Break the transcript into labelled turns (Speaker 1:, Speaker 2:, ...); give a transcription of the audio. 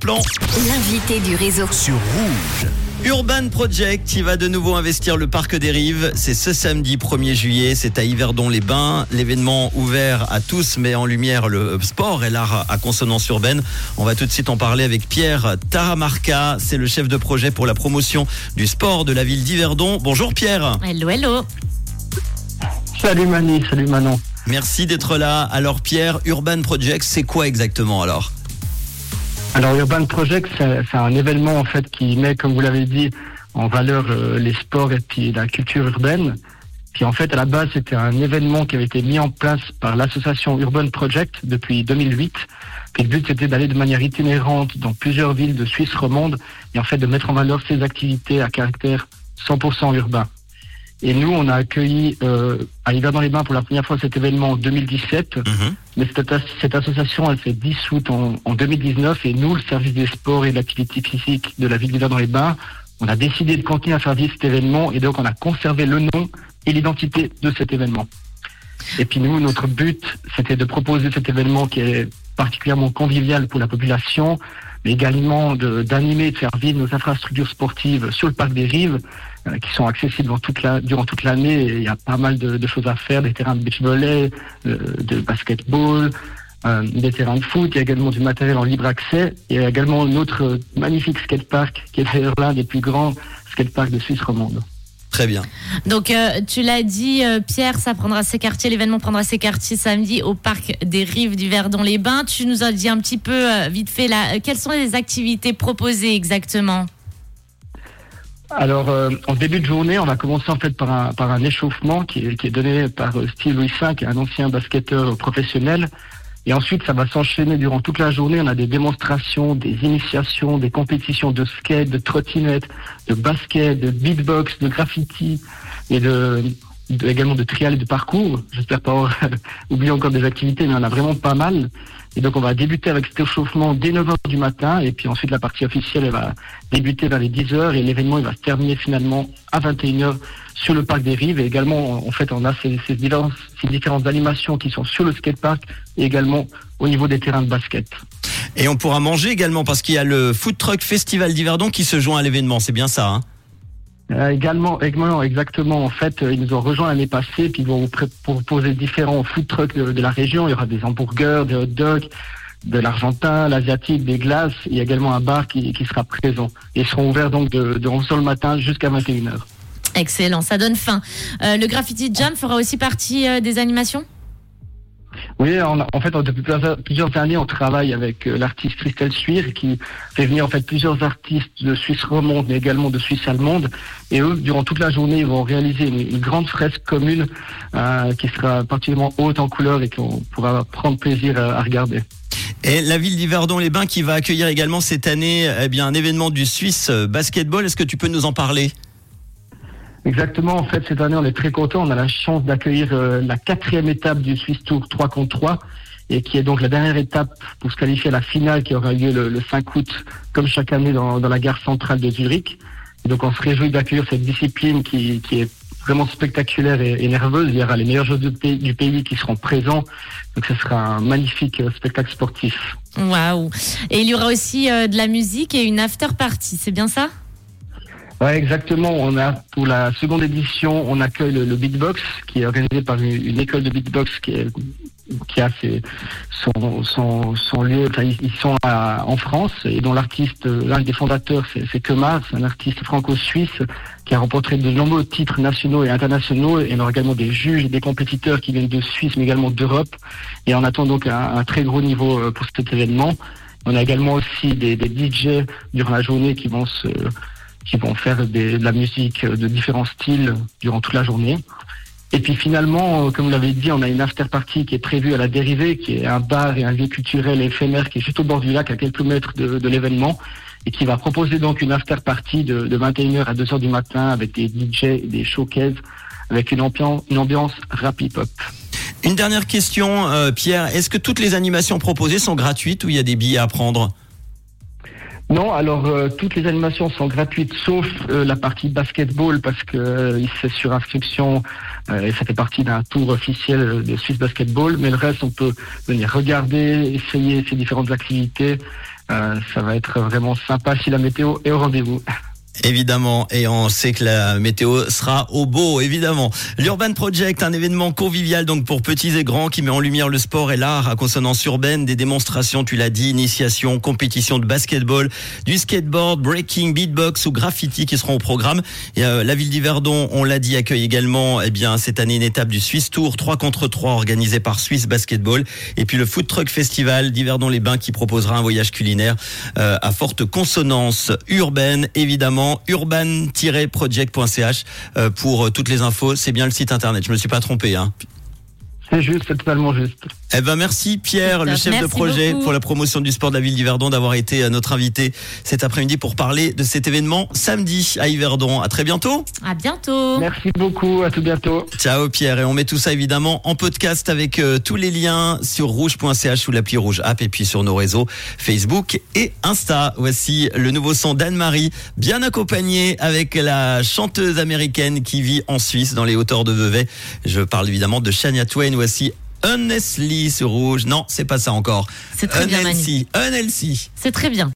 Speaker 1: plan
Speaker 2: L'invité du réseau.
Speaker 1: sur Rouge. Urban Project qui va de nouveau investir le parc des Rives. C'est ce samedi 1er juillet. C'est à Yverdon-les-Bains. L'événement ouvert à tous met en lumière le sport et l'art à consonance urbaine. On va tout de suite en parler avec Pierre Taramarca. C'est le chef de projet pour la promotion du sport de la ville d'Yverdon. Bonjour Pierre.
Speaker 3: Hello, hello.
Speaker 4: Salut Mani, salut Manon.
Speaker 1: Merci d'être là. Alors Pierre, Urban Project, c'est quoi exactement alors?
Speaker 4: Alors Urban Project, c'est un événement en fait qui met, comme vous l'avez dit, en valeur euh, les sports et puis la culture urbaine. Puis en fait, à la base, c'était un événement qui avait été mis en place par l'association Urban Project depuis 2008. Puis le but, c'était d'aller de manière itinérante dans plusieurs villes de Suisse romande et en fait de mettre en valeur ces activités à caractère 100% urbain. Et nous, on a accueilli euh, à Yverdon-les-Bains pour la première fois cet événement en 2017.
Speaker 1: Mhm.
Speaker 4: Mais cette, as- cette association, elle s'est dissoute en, en 2019 et nous, le service des sports et de l'activité physique de la ville d'Hiver dans les Bains, on a décidé de continuer à faire vivre cet événement et donc on a conservé le nom et l'identité de cet événement. Et puis nous, notre but, c'était de proposer cet événement qui est particulièrement convivial pour la population, mais également d'animer et de faire vivre nos infrastructures sportives sur le parc des Rives, qui sont accessibles dans toute la- durant toute l'année. Et Il y a pas mal de, de choses à faire, des terrains de beach volley, euh, de basketball, euh, des terrains de foot. Il y a également du matériel en libre accès. Et il y a également notre euh, magnifique skatepark, qui est d'ailleurs l'un des plus grands skateparks de Suisse romande.
Speaker 1: Très bien.
Speaker 3: Donc, euh, tu l'as dit, euh, Pierre, ça prendra ses quartiers, l'événement prendra ses quartiers samedi au parc des Rives du Verdon-les-Bains. Tu nous as dit un petit peu, euh, vite fait, là, euh, quelles sont les activités proposées exactement?
Speaker 4: Alors, euh, en début de journée, on va commencer en fait par un, par un échauffement qui est, donné par euh, Steve Louis V, un ancien basketteur professionnel. Et ensuite, ça va s'enchaîner durant toute la journée. On a des démonstrations, des initiations, des compétitions de skate, de trottinette, de basket, de beatbox, de graffiti et de, de- également de trial et de parcours. J'espère pas oublier encore des activités, mais on a vraiment pas mal. Et donc, on va débuter avec cet échauffement dès 9h du matin. Et puis ensuite, la partie officielle, elle va débuter vers les 10h. Et l'événement, il va se terminer finalement à 21h sur le parc des Rives. Et également, en fait, on a ces, ces, différentes, ces différentes animations qui sont sur le skatepark et également au niveau des terrains de basket.
Speaker 1: Et on pourra manger également parce qu'il y a le Food Truck Festival d'Yverdon qui se joint à l'événement. C'est bien ça, hein?
Speaker 4: Euh, également, exactement. En fait, euh, ils nous ont rejoints l'année passée, puis ils vont vous proposer différents food trucks de, la région. Il y aura des hamburgers, des hot dogs, de l'argentin, l'asiatique, des glaces. Il y a également un bar qui, sera présent. Ils seront ouverts donc de, de 11h le matin jusqu'à 21h.
Speaker 3: Excellent, ça donne faim. Euh, le Graffiti Jam fera aussi partie euh, des animations?
Speaker 4: Oui, en fait, depuis plusieurs, années, on travaille avec euh, l'artiste Christelle Suir qui fait venir en fait plusieurs artistes de Suisse romande, mais également de Suisse allemande. Et eux, durant toute la journée, ils vont réaliser une, grande fresque commune euh, qui sera particulièrement haute en couleur et qu'on pourra prendre plaisir à, à regarder.
Speaker 1: Et la ville d'Yverdon-les-Bains qui va accueillir également cette année eh bien, un événement du Suisse Basketball. Est-ce que tu peux nous en parler?
Speaker 4: Exactement. En fait, cette année, on est très content. On a la chance d'accueillir euh, la quatrième étape du Swiss Tour 3 contre 3 et qui est donc la dernière étape pour se qualifier à la finale qui aura lieu le, le 5 août, comme chaque année dans, dans la gare centrale de Zurich. Donc, on se réjouit d'accueillir cette discipline qui, qui est vraiment spectaculaire et, et nerveuse. Il y aura les meilleurs joueurs du pays, du pays qui seront présents. Donc, ce sera un magnifique euh, spectacle sportif.
Speaker 3: Waouh Et il y aura aussi euh, de la musique et une after party, c'est bien ça?
Speaker 4: Ouais, exactement. On a pour la seconde édition, on accueille le, beatbox qui est organisé par une, école de beatbox qui, est, qui a ses, son, son, son lieu. Enfin, ils, sont à- en France et dont l'artiste, euh, l'un des fondateurs, c'est Kemar, c'est un artiste franco-suisse qui a remporté de nombreux titres nationaux et internationaux. Et on aura également des juges et des compétiteurs qui viennent de Suisse, mais également d'Europe. Et on attend donc un, un très gros niveau euh, pour cet événement. On a également aussi des, des DJ durant la journée qui vont se qui vont faire de la musique de différents styles durant toute la journée. Et puis finalement, euh, comme vous l'avez dit, on a une after party qui est prévue à la dérivée, qui est un bar et un lieu culturel éphémère qui est juste au bord du lac, à quelques mètres de, de l'événement, et qui va proposer donc une after party de, de 21h à 2h du matin avec des DJ et des showcases, avec une ambiance, une ambiance rap hip-hop.
Speaker 1: Une dernière question, euh, Pierre. Est-ce que toutes les animations proposées sont gratuites ou il y a des billets à prendre?
Speaker 4: Non, alors euh, toutes les animations sont gratuites sauf euh, la partie basketball parce que euh, c'est sur inscription euh, et ça fait partie d'un tour officiel de Swiss Basketball. Mais le reste, on peut venir regarder, essayer ces différentes activités ça va être vraiment sympa si la météo est au rendez-vous.
Speaker 1: Évidemment, et on sait que la météo sera au beau, évidemment. L'Urban Project, un événement convivial donc pour petits et grands qui met en lumière le sport et l'art à consonance urbaine, des démonstrations, tu l'as dit, initiation, compétition de basketball, du skateboard, breaking, beatbox ou graffiti qui seront au programme. Euh, la ville d'Yverdon, on l'a dit, accueille également eh bien cette année une étape du Swiss Tour 3 contre 3 organisé par Swiss Basketball et puis le Food Truck Festival d'Yverdon-les-Bains qui proposera un voyage culinaire euh, à forte consonance urbaine, évidemment urban-project.ch euh, pour euh, toutes les infos. C'est bien le site internet. Je me suis pas trompé. Hein.
Speaker 4: C'est juste, c'est totalement juste.
Speaker 1: Eh ben merci Pierre, le chef de projet pour la promotion du sport de la ville d'Yverdon, d'avoir été euh, notre invité cet après-midi pour parler de cet événement samedi à Yverdon. À très bientôt.
Speaker 3: À bientôt.
Speaker 4: Merci beaucoup, à tout bientôt.
Speaker 1: Ciao Pierre, et on met tout ça évidemment en podcast avec euh, tous les liens sur rouge.ch ou l'appli Rouge App et puis sur nos réseaux Facebook et Insta. Voici le nouveau son d'Anne-Marie, bien accompagné avec la chanteuse américaine qui vit en Suisse dans les hauteurs de Vevey. Je parle évidemment de Shania Twain voici Unnesly sur rouge. Non, c'est pas ça encore.
Speaker 3: C'est très bien. C'est très bien.